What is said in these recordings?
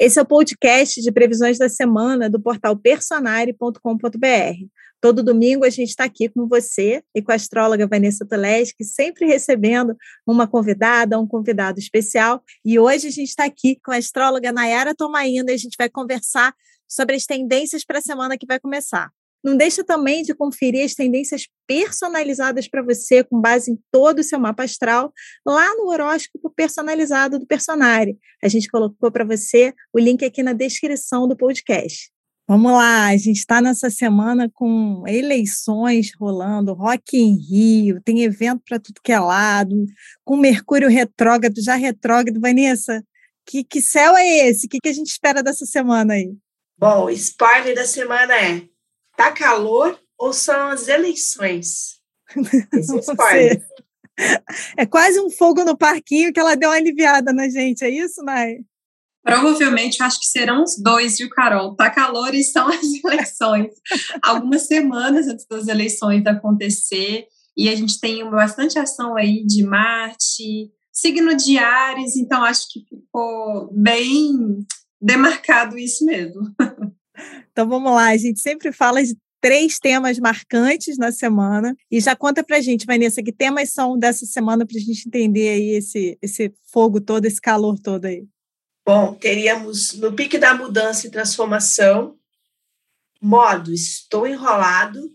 Esse é o podcast de previsões da semana do portal personare.com.br. Todo domingo a gente está aqui com você e com a astróloga Vanessa Toleski, sempre recebendo uma convidada, um convidado especial. E hoje a gente está aqui com a astróloga Nayara Tomainda e a gente vai conversar sobre as tendências para a semana que vai começar. Não deixa também de conferir as tendências personalizadas para você, com base em todo o seu mapa astral, lá no horóscopo personalizado do Personare. A gente colocou para você o link aqui na descrição do podcast. Vamos lá, a gente está nessa semana com eleições rolando, Rock em Rio, tem evento para tudo que é lado, com Mercúrio retrógrado, já retrógrado. Vanessa, que, que céu é esse? O que, que a gente espera dessa semana aí? Bom, o spoiler da semana é Tá calor ou são as eleições? Esse é. É quase um fogo no parquinho que ela deu uma aliviada na gente, é isso, Nai? Provavelmente, acho que serão os dois, viu, Carol? Tá calor e são as eleições. Algumas semanas antes das eleições acontecer, e a gente tem bastante ação aí de Marte, signo de Ares, então acho que ficou bem demarcado isso mesmo. Então vamos lá, a gente sempre fala de três temas marcantes na semana. E já conta pra gente, Vanessa, que temas são dessa semana para a gente entender aí esse, esse fogo todo, esse calor todo aí. Bom, teríamos no pique da mudança e transformação, modo estou enrolado,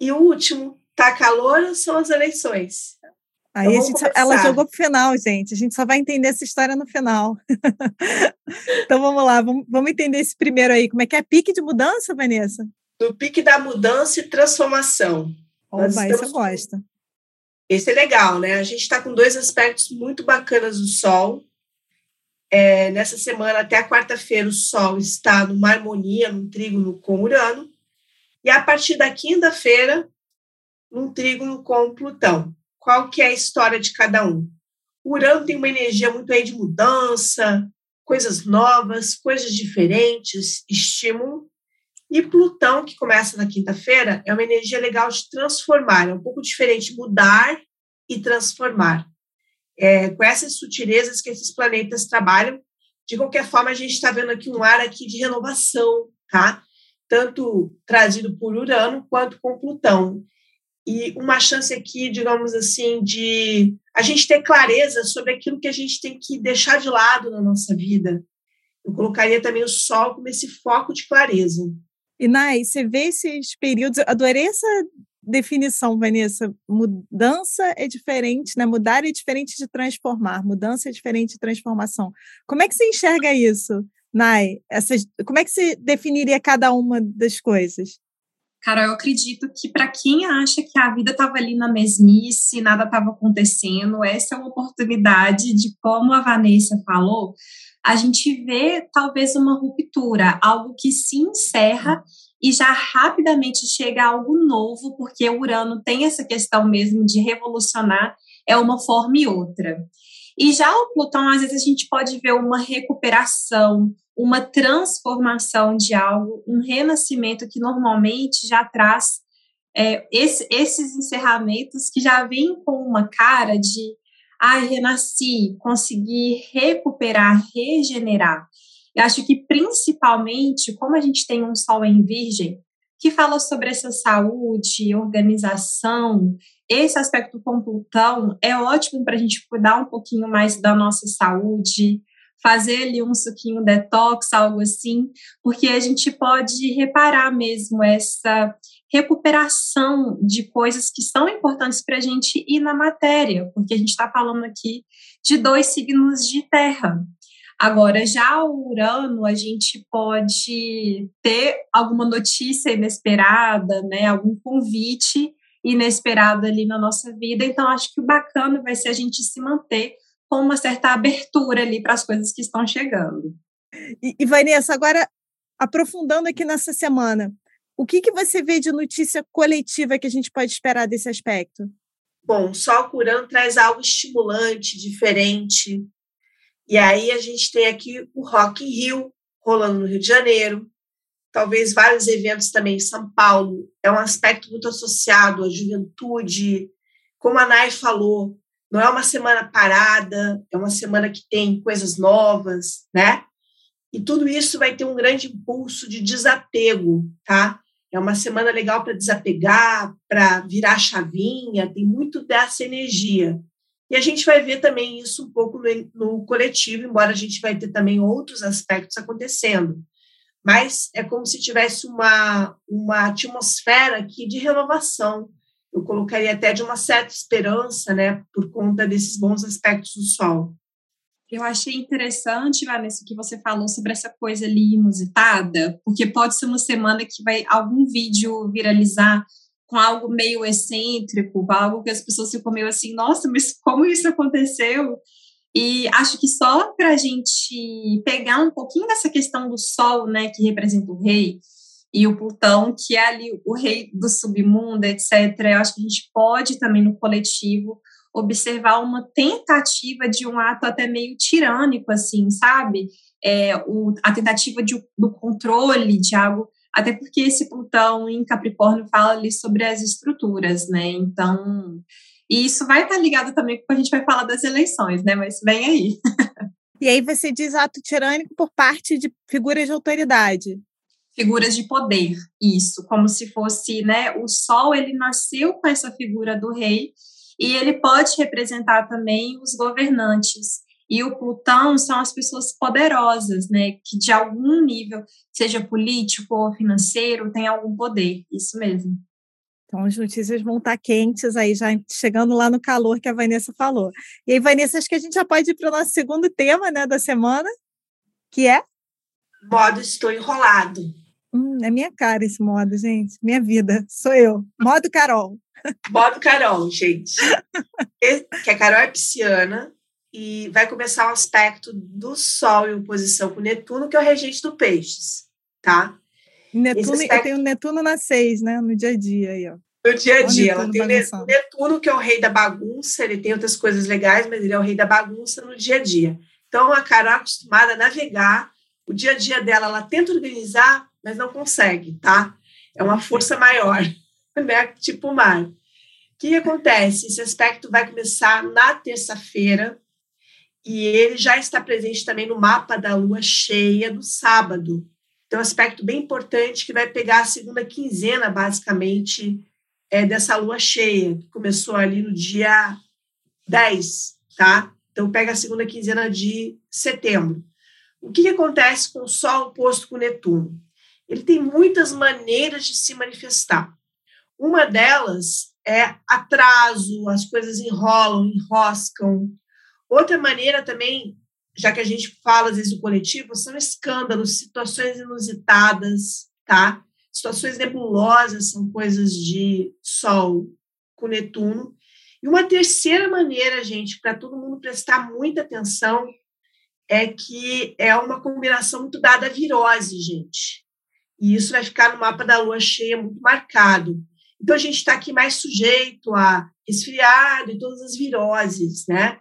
e o último, tá calor são as eleições? Aí então, gente, ela jogou para o final, gente. A gente só vai entender essa história no final. então vamos lá, vamos, vamos, entender esse primeiro aí. Como é que é pique de mudança, Vanessa? Do pique da mudança e transformação. Opa, estamos... isso eu gosto. Esse é legal, né? A gente está com dois aspectos muito bacanas do Sol. É, nessa semana, até a quarta-feira, o Sol está numa harmonia, num trígono com Urano. E a partir da quinta-feira, num trígono com Plutão qual que é a história de cada um. O Urano tem uma energia muito aí de mudança, coisas novas, coisas diferentes, estímulo. E Plutão, que começa na quinta-feira, é uma energia legal de transformar, é um pouco diferente mudar e transformar. É, com essas sutilezas que esses planetas trabalham, de qualquer forma, a gente está vendo aqui um ar aqui de renovação, tá? Tanto trazido por Urano quanto com Plutão e uma chance aqui, digamos assim, de a gente ter clareza sobre aquilo que a gente tem que deixar de lado na nossa vida. Eu colocaria também o sol como esse foco de clareza. E, Nai, você vê esses períodos, adorei essa definição, Vanessa. Mudança é diferente, né? Mudar é diferente de transformar, mudança é diferente de transformação. Como é que você enxerga isso, Nai? Essas, como é que você definiria cada uma das coisas? Cara, eu acredito que para quem acha que a vida estava ali na mesmice, nada estava acontecendo, essa é uma oportunidade de, como a Vanessa falou, a gente vê talvez uma ruptura, algo que se encerra e já rapidamente chega algo novo, porque o Urano tem essa questão mesmo de revolucionar, é uma forma e outra. E já o Plutão, às vezes, a gente pode ver uma recuperação, uma transformação de algo, um renascimento que normalmente já traz é, esse, esses encerramentos que já vêm com uma cara de ah, renasci, consegui recuperar, regenerar. Eu acho que principalmente, como a gente tem um sol em virgem, que fala sobre essa saúde, organização, esse aspecto com Plutão é ótimo para a gente cuidar um pouquinho mais da nossa saúde, fazer ali um suquinho detox, algo assim, porque a gente pode reparar mesmo essa recuperação de coisas que são importantes para a gente ir na matéria, porque a gente está falando aqui de dois signos de terra. Agora, já o Urano, a gente pode ter alguma notícia inesperada, né, algum convite inesperado ali na nossa vida. Então, acho que o bacana vai ser a gente se manter com uma certa abertura ali para as coisas que estão chegando. E, e Vanessa, agora aprofundando aqui nessa semana, o que, que você vê de notícia coletiva que a gente pode esperar desse aspecto? Bom, Sol Curando traz algo estimulante, diferente. E aí a gente tem aqui o Rock in Rio, rolando no Rio de Janeiro. Talvez vários eventos também em São Paulo. É um aspecto muito associado à juventude. Como a Nai falou, não é uma semana parada, é uma semana que tem coisas novas, né? E tudo isso vai ter um grande impulso de desapego, tá? É uma semana legal para desapegar, para virar chavinha, tem muito dessa energia. E a gente vai ver também isso um pouco no, no coletivo, embora a gente vai ter também outros aspectos acontecendo. Mas é como se tivesse uma, uma atmosfera aqui de renovação. Eu colocaria até de uma certa esperança, né, por conta desses bons aspectos do Sol. Eu achei interessante, Vanessa, que você falou sobre essa coisa ali inusitada, porque pode ser uma semana que vai algum vídeo viralizar com algo meio excêntrico, algo que as pessoas ficam meio assim, nossa, mas como isso aconteceu? E acho que só para a gente pegar um pouquinho dessa questão do Sol, né, que representa o rei, e o Plutão, que é ali o rei do submundo, etc., eu acho que a gente pode também no coletivo observar uma tentativa de um ato até meio tirânico, assim, sabe? É, o, a tentativa de, do controle de algo, até porque esse Plutão em Capricórnio fala ali sobre as estruturas, né? Então, e isso vai estar ligado também com o que a gente vai falar das eleições, né? Mas vem aí. E aí você diz ato tirânico por parte de figuras de autoridade. Figuras de poder, isso, como se fosse, né? O Sol ele nasceu com essa figura do rei e ele pode representar também os governantes. E o Plutão são as pessoas poderosas, né, que de algum nível, seja político ou financeiro, tem algum poder. Isso mesmo. Então, as notícias vão estar quentes aí, já chegando lá no calor que a Vanessa falou. E aí, Vanessa, acho que a gente já pode ir para o nosso segundo tema né, da semana, que é? Modo Estou Enrolado. Hum, é minha cara esse modo, gente. Minha vida, sou eu. Modo Carol. Modo Carol, gente. que a Carol é pisciana e vai começar um aspecto do Sol em oposição com Netuno, que é o regente do Peixes, tá? Netuno, aspecto... Eu tenho Netuno na seis, né? No dia a dia aí, ó. No dia a dia. Ela tem Netuno, Netuno, que é o rei da bagunça, ele tem outras coisas legais, mas ele é o rei da bagunça no dia a dia. Então, a Carol é acostumada a navegar, o dia a dia dela, ela tenta organizar, mas não consegue, tá? É uma força maior. né? Tipo o mar. O que acontece? Esse aspecto vai começar na terça-feira e ele já está presente também no mapa da lua cheia do sábado. Então, um aspecto bem importante que vai pegar a segunda quinzena, basicamente, é dessa lua cheia, que começou ali no dia 10, tá? Então, pega a segunda quinzena de setembro. O que, que acontece com o Sol posto com Netuno? Ele tem muitas maneiras de se manifestar. Uma delas é atraso, as coisas enrolam, enroscam. Outra maneira também, já que a gente fala às vezes do coletivo, são escândalos, situações inusitadas, tá? Situações nebulosas são coisas de Sol com Netuno. E uma terceira maneira, gente, para todo mundo prestar muita atenção, é que é uma combinação muito dada à virose, gente. E isso vai ficar no mapa da lua cheia muito marcado. Então, a gente está aqui mais sujeito a resfriado e todas as viroses, né?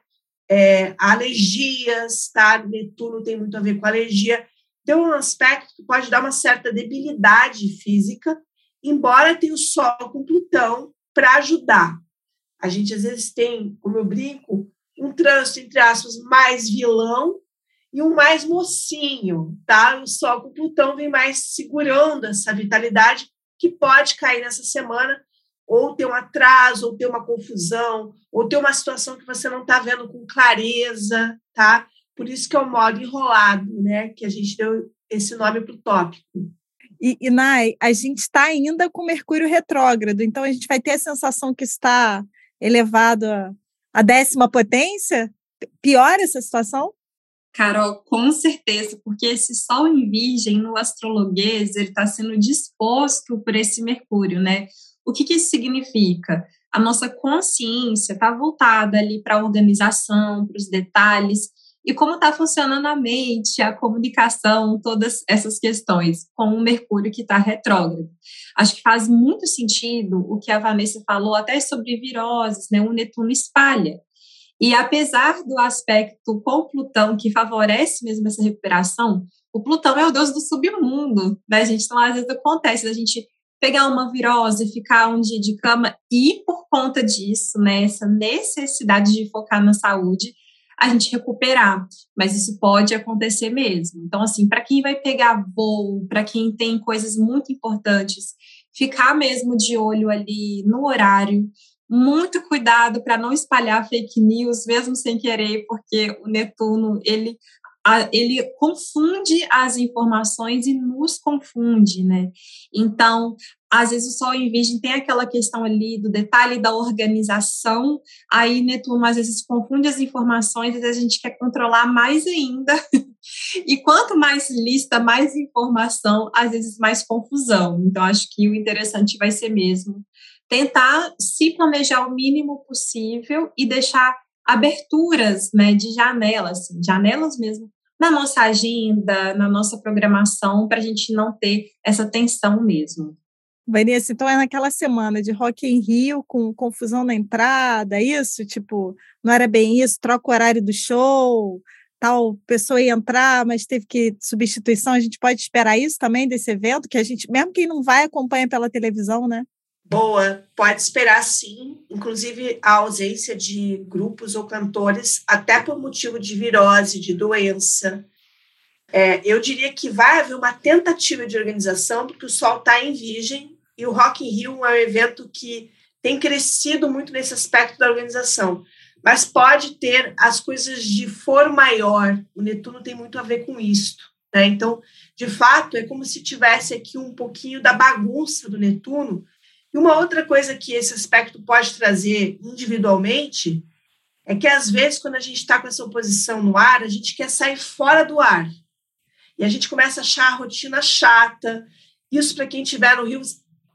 É, alergias, tá? Netuno tem muito a ver com alergia. Então, é um aspecto que pode dar uma certa debilidade física, embora tenha o Sol com Plutão para ajudar. A gente, às vezes, tem, como eu brinco, um trânsito, entre aspas, mais vilão e um mais mocinho, tá? O Sol com Plutão vem mais segurando essa vitalidade que pode cair nessa semana, ou ter um atraso, ou ter uma confusão, ou ter uma situação que você não está vendo com clareza, tá? Por isso que é o modo enrolado, né? Que a gente deu esse nome para o tópico. E, e, Nai, a gente está ainda com Mercúrio retrógrado, então a gente vai ter a sensação que está elevado à décima potência? Piora essa situação? Carol, com certeza, porque esse Sol em Virgem no astrologuês ele está sendo disposto por esse Mercúrio, né? O que, que isso significa? A nossa consciência está voltada ali para a organização, para os detalhes, e como está funcionando a mente, a comunicação, todas essas questões, com o Mercúrio que está retrógrado. Acho que faz muito sentido o que a Vanessa falou, até sobre viroses, né? O Netuno espalha. E apesar do aspecto com Plutão, que favorece mesmo essa recuperação, o Plutão é o deus do submundo, né, gente? Então, às vezes acontece a gente pegar uma virose, ficar um dia de cama, e por conta disso, né, essa necessidade de focar na saúde, a gente recuperar, mas isso pode acontecer mesmo. Então, assim, para quem vai pegar voo, para quem tem coisas muito importantes, ficar mesmo de olho ali no horário, muito cuidado para não espalhar fake news, mesmo sem querer, porque o Netuno ele ele confunde as informações e nos confunde, né? Então, às vezes o Sol em Virgem tem aquela questão ali do detalhe da organização, aí Netuno às vezes confunde as informações e a gente quer controlar mais ainda. e quanto mais lista, mais informação, às vezes mais confusão. Então, acho que o interessante vai ser mesmo tentar se planejar o mínimo possível e deixar aberturas né, de janelas, assim, janelas mesmo, na nossa agenda, na nossa programação, para a gente não ter essa tensão mesmo. Vanessa, então é naquela semana de Rock em Rio, com confusão na entrada, isso? Tipo, não era bem isso, troca o horário do show, tal pessoa ia entrar, mas teve que substituição. A gente pode esperar isso também desse evento, que a gente, mesmo quem não vai, acompanha pela televisão, né? Boa, pode esperar sim, inclusive a ausência de grupos ou cantores, até por motivo de virose, de doença. É, eu diria que vai haver uma tentativa de organização, porque o Sol está em Virgem e o Rock in Rio é um evento que tem crescido muito nesse aspecto da organização. Mas pode ter as coisas de for maior. O Netuno tem muito a ver com isto. Né? Então, de fato, é como se tivesse aqui um pouquinho da bagunça do Netuno, e uma outra coisa que esse aspecto pode trazer individualmente é que, às vezes, quando a gente está com essa oposição no ar, a gente quer sair fora do ar. E a gente começa a achar a rotina chata. Isso, para quem estiver no Rio,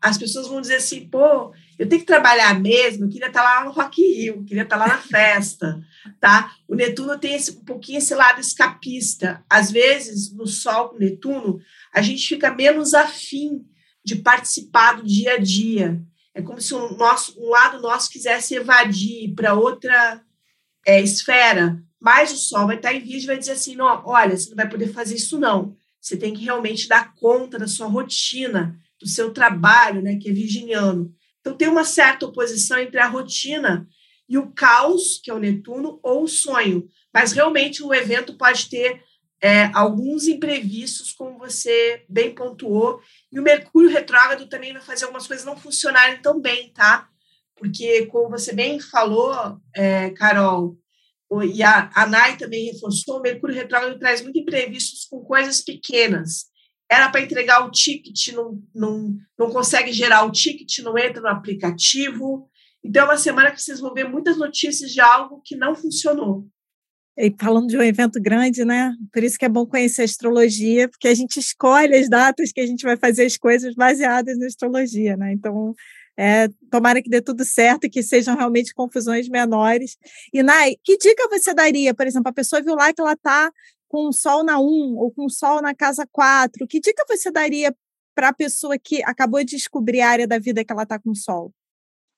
as pessoas vão dizer assim: pô, eu tenho que trabalhar mesmo, eu queria estar tá lá no Rock Rio, queria estar tá lá na festa. tá? O Netuno tem esse, um pouquinho esse lado escapista. Às vezes, no Sol com Netuno, a gente fica menos afim de participar do dia a dia. É como se um, nosso, um lado nosso quisesse evadir para outra é, esfera, mas o Sol vai estar em vídeo e vai dizer assim: não, olha, você não vai poder fazer isso, não. Você tem que realmente dar conta da sua rotina, do seu trabalho, né, que é virginiano. Então, tem uma certa oposição entre a rotina e o caos, que é o Netuno, ou o sonho. Mas realmente o evento pode ter é, alguns imprevistos, como você bem pontuou, e o Mercúrio retrógrado também vai fazer algumas coisas não funcionarem tão bem, tá? Porque, como você bem falou, é, Carol, e a, a Nai também reforçou, o Mercúrio retrógrado traz muito imprevistos com coisas pequenas. Era para entregar o ticket, não, não, não consegue gerar o ticket, não entra no aplicativo. Então, é uma semana que vocês vão ver muitas notícias de algo que não funcionou. E falando de um evento grande, né? Por isso que é bom conhecer a astrologia, porque a gente escolhe as datas que a gente vai fazer as coisas baseadas na astrologia, né? Então, é, tomara que dê tudo certo e que sejam realmente confusões menores. E, Nai, que dica você daria? Por exemplo, a pessoa viu lá que ela está com o sol na 1 ou com o sol na casa 4. Que dica você daria para a pessoa que acabou de descobrir a área da vida que ela está com o sol?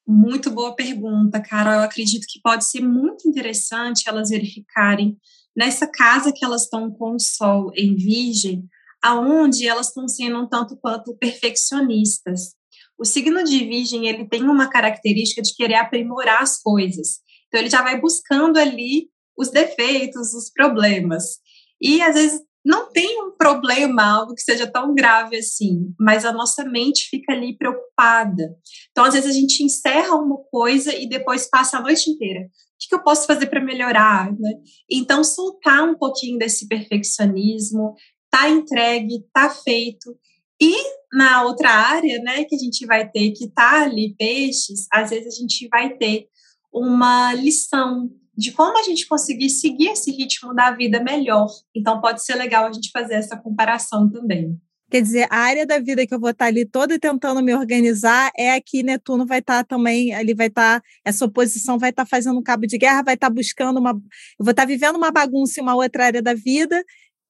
Muito boa pergunta, cara. Eu acredito que pode ser muito interessante elas verificarem nessa casa que elas estão com o sol em virgem, aonde elas estão sendo um tanto quanto perfeccionistas. O signo de virgem, ele tem uma característica de querer aprimorar as coisas. Então, ele já vai buscando ali os defeitos, os problemas. E, às vezes, não tem um problema, algo que seja tão grave assim, mas a nossa mente fica ali preocupada. Então, às vezes, a gente encerra uma coisa e depois passa a noite inteira. O que, eu posso fazer para melhorar? Né? Então, soltar um pouquinho desse perfeccionismo, tá entregue, tá feito. E na outra área, né, que a gente vai ter que tá ali peixes, às vezes a gente vai ter uma lição de como a gente conseguir seguir esse ritmo da vida melhor. Então, pode ser legal a gente fazer essa comparação também. Quer dizer, a área da vida que eu vou estar ali toda tentando me organizar é aqui Netuno vai estar também, ali vai estar, essa oposição vai estar fazendo um cabo de guerra, vai estar buscando uma. Eu vou estar vivendo uma bagunça em uma outra área da vida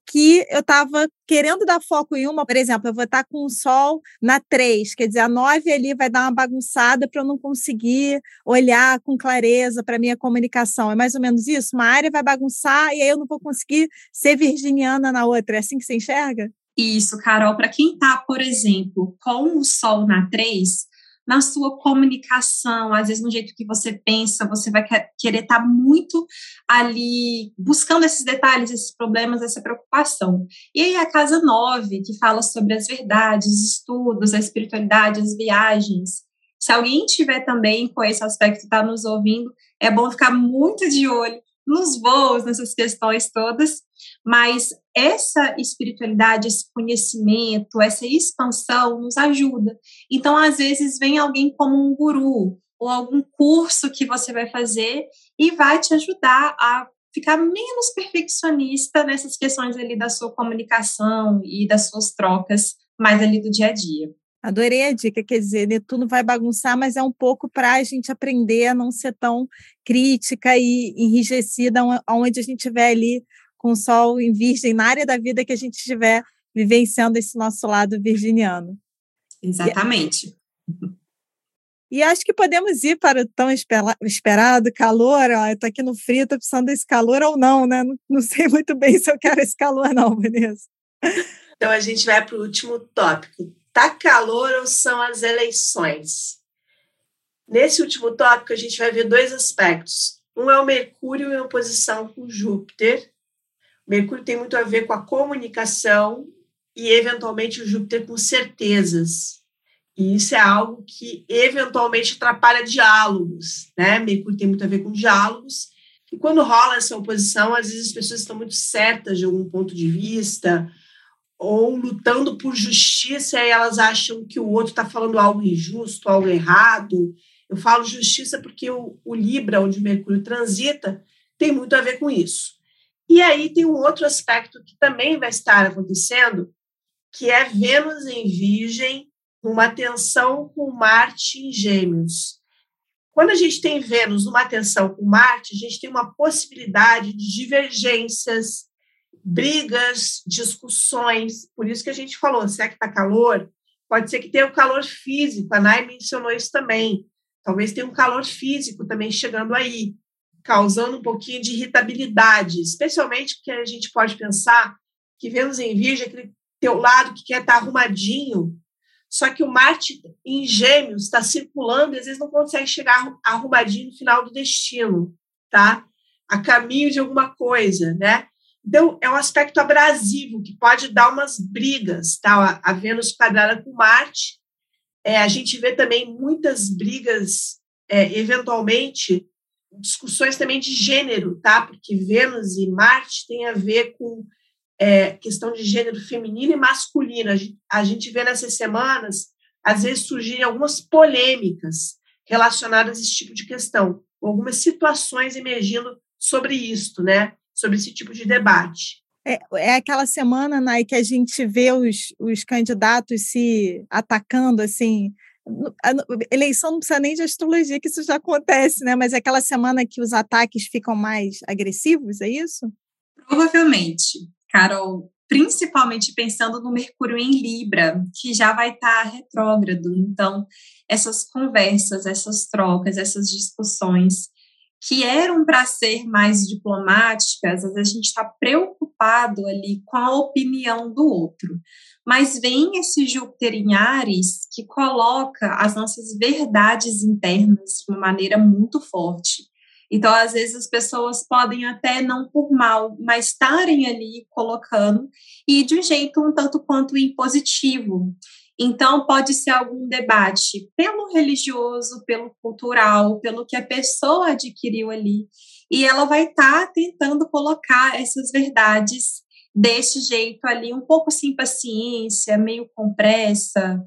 que eu estava querendo dar foco em uma, por exemplo, eu vou estar com o sol na 3, quer dizer, a 9 ali vai dar uma bagunçada para eu não conseguir olhar com clareza para minha comunicação. É mais ou menos isso? Uma área vai bagunçar e aí eu não vou conseguir ser virginiana na outra. É assim que você enxerga? Isso, Carol. Para quem está, por exemplo, com o sol na 3, na sua comunicação, às vezes no jeito que você pensa, você vai querer estar tá muito ali buscando esses detalhes, esses problemas, essa preocupação. E aí a casa 9, que fala sobre as verdades, os estudos, a espiritualidade, as viagens. Se alguém tiver também com esse aspecto, está nos ouvindo, é bom ficar muito de olho nos voos, nessas questões todas, mas essa espiritualidade, esse conhecimento, essa expansão nos ajuda. Então, às vezes, vem alguém como um guru, ou algum curso que você vai fazer e vai te ajudar a ficar menos perfeccionista nessas questões ali da sua comunicação e das suas trocas mais ali do dia a dia. Adorei a dica, quer dizer, Netuno vai bagunçar, mas é um pouco para a gente aprender a não ser tão crítica e enrijecida onde a gente estiver ali com o sol em virgem, na área da vida que a gente estiver vivenciando esse nosso lado virginiano. Exatamente. E, e acho que podemos ir para o tão esperado calor. Ó, eu estou aqui no frio, estou precisando desse calor ou não, né? Não, não sei muito bem se eu quero esse calor, não, Vanessa. Então a gente vai para o último tópico, Tá calor ou são as eleições? Nesse último tópico, a gente vai ver dois aspectos. Um é o Mercúrio em oposição com Júpiter. Mercúrio tem muito a ver com a comunicação e, eventualmente, o Júpiter com certezas. E isso é algo que, eventualmente, atrapalha diálogos. Né? Mercúrio tem muito a ver com diálogos. E quando rola essa oposição, às vezes as pessoas estão muito certas de algum ponto de vista, ou lutando por justiça e elas acham que o outro está falando algo injusto, algo errado. Eu falo justiça porque o, o Libra, onde o Mercúrio transita, tem muito a ver com isso. E aí tem um outro aspecto que também vai estar acontecendo, que é Vênus em Virgem, uma tensão com Marte em Gêmeos. Quando a gente tem Vênus numa tensão com Marte, a gente tem uma possibilidade de divergências, brigas, discussões. Por isso que a gente falou, se é que está calor, pode ser que tenha o calor físico. A Nai mencionou isso também. Talvez tenha um calor físico também chegando aí, causando um pouquinho de irritabilidade, especialmente porque a gente pode pensar que Vênus em Virgem, aquele teu lado que quer estar tá arrumadinho, só que o Marte em Gêmeos está circulando e às vezes não consegue chegar arrumadinho no final do destino, tá? A caminho de alguma coisa, né? Então, é um aspecto abrasivo que pode dar umas brigas, tá? A Vênus quadrada com Marte. É, a gente vê também muitas brigas, é, eventualmente, discussões também de gênero, tá? Porque Vênus e Marte têm a ver com é, questão de gênero feminino e masculino. A gente, a gente vê nessas semanas, às vezes, surgirem algumas polêmicas relacionadas a esse tipo de questão, algumas situações emergindo sobre isso, né? sobre esse tipo de debate. É, é aquela semana, Nai, que a gente vê os, os candidatos se atacando, assim, eleição não precisa nem de astrologia, que isso já acontece, né? Mas é aquela semana que os ataques ficam mais agressivos, é isso? Provavelmente, Carol. Principalmente pensando no Mercúrio em Libra, que já vai estar tá retrógrado. Então, essas conversas, essas trocas, essas discussões que eram para ser mais diplomáticas, às vezes a gente está preocupado ali com a opinião do outro. Mas vem esse Júpiter em Ares que coloca as nossas verdades internas de uma maneira muito forte. Então, às vezes, as pessoas podem até não por mal, mas estarem ali colocando e de um jeito um tanto quanto impositivo. Então, pode ser algum debate pelo religioso, pelo cultural, pelo que a pessoa adquiriu ali. E ela vai estar tá tentando colocar essas verdades desse jeito ali, um pouco sem paciência, meio com pressa.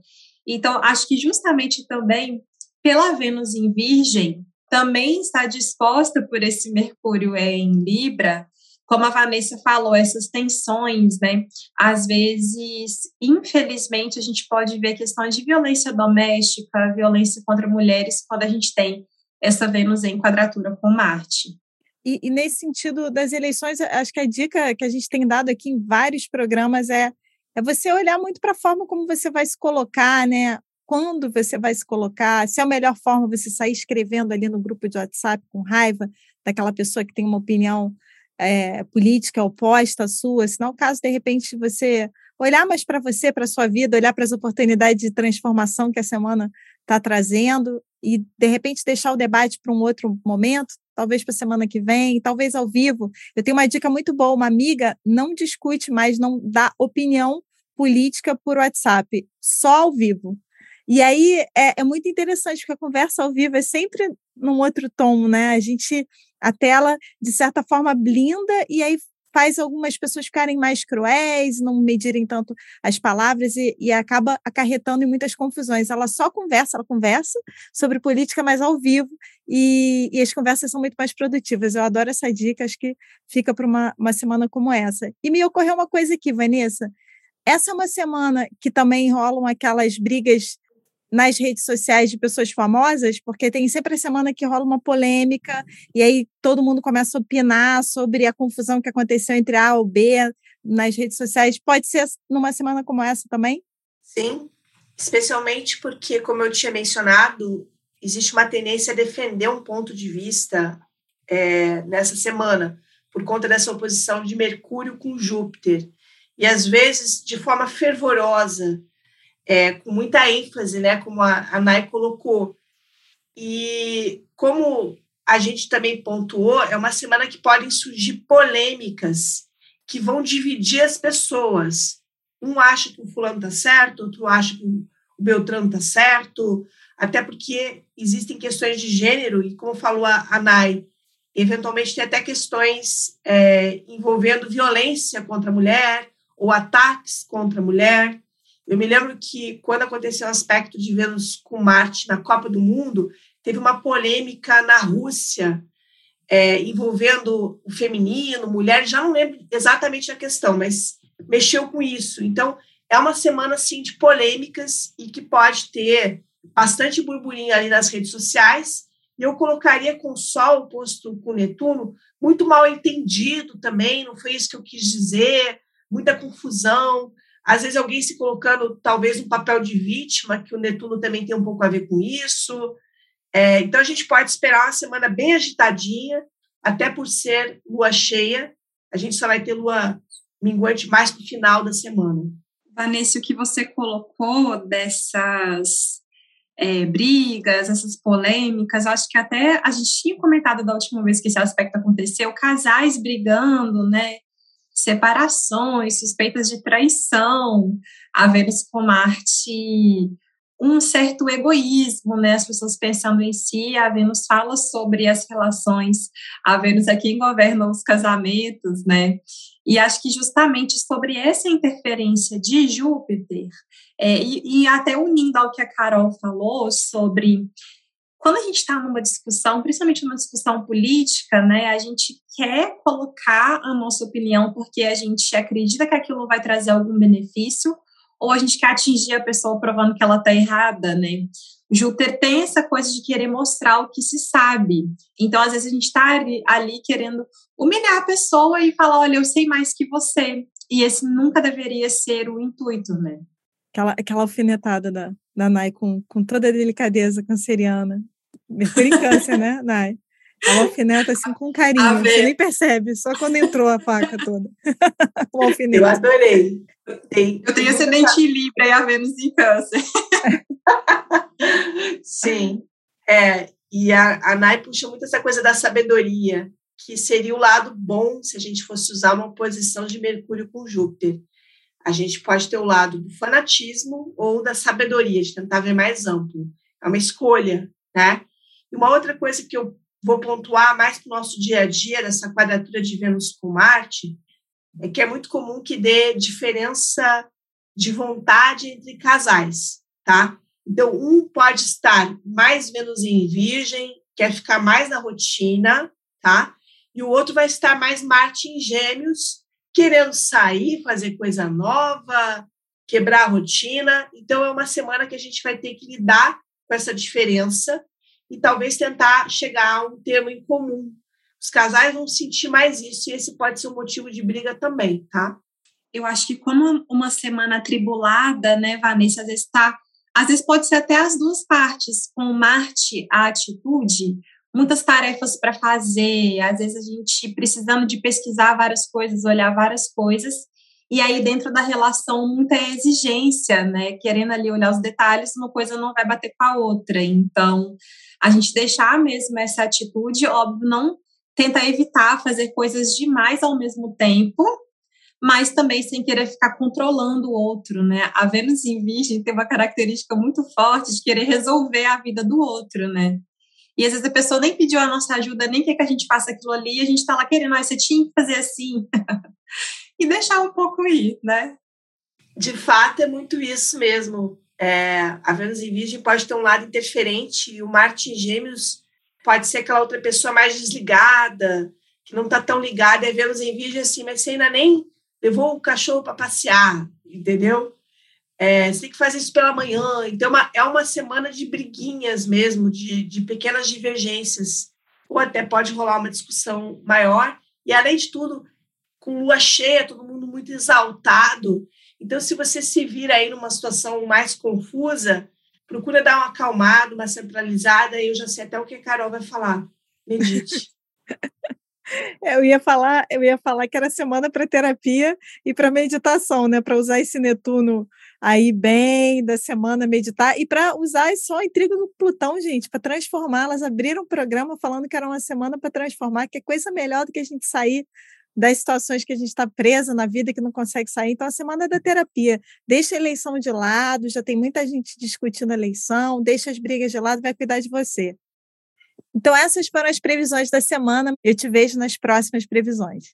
Então, acho que justamente também pela Vênus em Virgem, também está disposta por esse Mercúrio em Libra como a Vanessa falou, essas tensões, né? Às vezes, infelizmente, a gente pode ver questões de violência doméstica, violência contra mulheres, quando a gente tem essa Vênus em quadratura com Marte. E, e, nesse sentido das eleições, acho que a dica que a gente tem dado aqui em vários programas é, é você olhar muito para a forma como você vai se colocar, né? Quando você vai se colocar, se é a melhor forma você sair escrevendo ali no grupo de WhatsApp com raiva daquela pessoa que tem uma opinião é, política oposta à sua, se não caso, de repente, você olhar mais para você, para a sua vida, olhar para as oportunidades de transformação que a semana está trazendo e, de repente, deixar o debate para um outro momento, talvez para a semana que vem, talvez ao vivo. Eu tenho uma dica muito boa: uma amiga não discute mais, não dá opinião política por WhatsApp, só ao vivo. E aí é, é, muito interessante, porque a conversa ao vivo é sempre num outro tom, né? A gente, a tela, de certa forma, blinda e aí faz algumas pessoas ficarem mais cruéis, não medirem tanto as palavras e, e, acaba acarretando em muitas confusões. Ela só conversa, ela conversa sobre política, mas ao vivo, e, e as conversas são muito mais produtivas. Eu adoro essa dica, acho que fica para uma, uma semana como essa. E me ocorreu uma coisa aqui, Vanessa. Essa é uma semana que também rolam aquelas brigas nas redes sociais de pessoas famosas, porque tem sempre a semana que rola uma polêmica, e aí todo mundo começa a opinar sobre a confusão que aconteceu entre A ou B nas redes sociais. Pode ser numa semana como essa também? Sim, especialmente porque, como eu tinha mencionado, existe uma tendência a defender um ponto de vista é, nessa semana, por conta dessa oposição de Mercúrio com Júpiter. E às vezes de forma fervorosa, é, com muita ênfase, né, como a, a colocou. E como a gente também pontuou, é uma semana que podem surgir polêmicas que vão dividir as pessoas. Um acha que o fulano está certo, outro acha que o Beltrano está certo, até porque existem questões de gênero, e como falou a, a eventualmente tem até questões é, envolvendo violência contra a mulher ou ataques contra a mulher. Eu me lembro que quando aconteceu o aspecto de Vênus com Marte na Copa do Mundo, teve uma polêmica na Rússia é, envolvendo o feminino, mulheres, já não lembro exatamente a questão, mas mexeu com isso. Então, é uma semana assim de polêmicas e que pode ter bastante burburinho ali nas redes sociais. E eu colocaria com o Sol posto com Netuno muito mal entendido também, não foi isso que eu quis dizer, muita confusão às vezes alguém se colocando talvez um papel de vítima, que o Netuno também tem um pouco a ver com isso. É, então a gente pode esperar uma semana bem agitadinha, até por ser lua cheia. A gente só vai ter lua minguante mais para o final da semana. Vanessa, o que você colocou dessas é, brigas, essas polêmicas, acho que até a gente tinha comentado da última vez que esse aspecto aconteceu, casais brigando, né? Separações, suspeitas de traição, a Vênus com Marte um certo egoísmo, né? As pessoas pensando em si, a Vênus fala sobre as relações, a Vênus é quem governa os casamentos, né? E acho que justamente sobre essa interferência de Júpiter, é, e, e até unindo ao que a Carol falou sobre quando a gente está numa discussão, principalmente numa discussão política, né, a gente quer colocar a nossa opinião porque a gente acredita que aquilo vai trazer algum benefício, ou a gente quer atingir a pessoa provando que ela está errada, né? Júpiter tem essa coisa de querer mostrar o que se sabe. Então, às vezes, a gente está ali, ali, querendo humilhar a pessoa e falar: olha, eu sei mais que você. E esse nunca deveria ser o intuito, né? Aquela, aquela alfinetada da, da Nai com, com toda a delicadeza canceriana. Mercúrio em câncer, né, Nai? Ela alfineta assim com carinho, você nem percebe, só quando entrou a faca toda. o alfinete. Eu adorei. Eu tenho ascendente Libra e a Vênus em câncer. Sim. É, e a, a Nai puxa muito essa coisa da sabedoria, que seria o lado bom se a gente fosse usar uma oposição de Mercúrio com Júpiter. A gente pode ter o lado do fanatismo ou da sabedoria, de tentar ver mais amplo. É uma escolha, né? E uma outra coisa que eu vou pontuar mais para o nosso dia a dia, dessa quadratura de Vênus com Marte, é que é muito comum que dê diferença de vontade entre casais, tá? Então, um pode estar mais Vênus em Virgem, quer ficar mais na rotina, tá? E o outro vai estar mais Marte em Gêmeos, querendo sair, fazer coisa nova, quebrar a rotina. Então, é uma semana que a gente vai ter que lidar com essa diferença e talvez tentar chegar a um termo em comum. Os casais vão sentir mais isso e esse pode ser um motivo de briga também, tá? Eu acho que como uma semana atribulada, né, Vanessa, às vezes está às vezes pode ser até as duas partes, com Marte, a atitude, muitas tarefas para fazer, às vezes a gente precisando de pesquisar várias coisas, olhar várias coisas, E aí, dentro da relação, muita exigência, né? Querendo ali olhar os detalhes, uma coisa não vai bater com a outra. Então, a gente deixar mesmo essa atitude, óbvio, não tenta evitar fazer coisas demais ao mesmo tempo, mas também sem querer ficar controlando o outro, né? A Vênus em Virgem tem uma característica muito forte de querer resolver a vida do outro, né? E às vezes a pessoa nem pediu a nossa ajuda, nem quer que a gente faça aquilo ali, e a gente tá lá querendo, ah, você tinha que fazer assim. e deixar um pouco ir, né? De fato, é muito isso mesmo. É, a Vênus em Virgem pode ter um lado interferente e o Marte em Gêmeos pode ser aquela outra pessoa mais desligada, que não está tão ligada. E a Vênus em Virgem assim, mas você ainda nem levou o cachorro para passear, entendeu? É, você tem que fazer isso pela manhã. Então, uma, é uma semana de briguinhas mesmo, de, de pequenas divergências. Ou até pode rolar uma discussão maior. E, além de tudo, com lua cheia, todo mundo muito exaltado. Então, se você se vira aí numa situação mais confusa, procura dar uma acalmada, uma centralizada, e eu já sei até o que a Carol vai falar. Medite. Eu ia falar, eu ia falar que era semana para terapia e para meditação, né? Para usar esse Netuno aí bem da semana, meditar e para usar só a intriga do Plutão, gente, para transformar. Elas abriram um programa falando que era uma semana para transformar, que é coisa melhor do que a gente sair das situações que a gente está presa na vida que não consegue sair. Então, a semana da terapia. Deixa a eleição de lado, já tem muita gente discutindo a eleição, deixa as brigas de lado, vai cuidar de você. Então, essas foram as previsões da semana. Eu te vejo nas próximas previsões.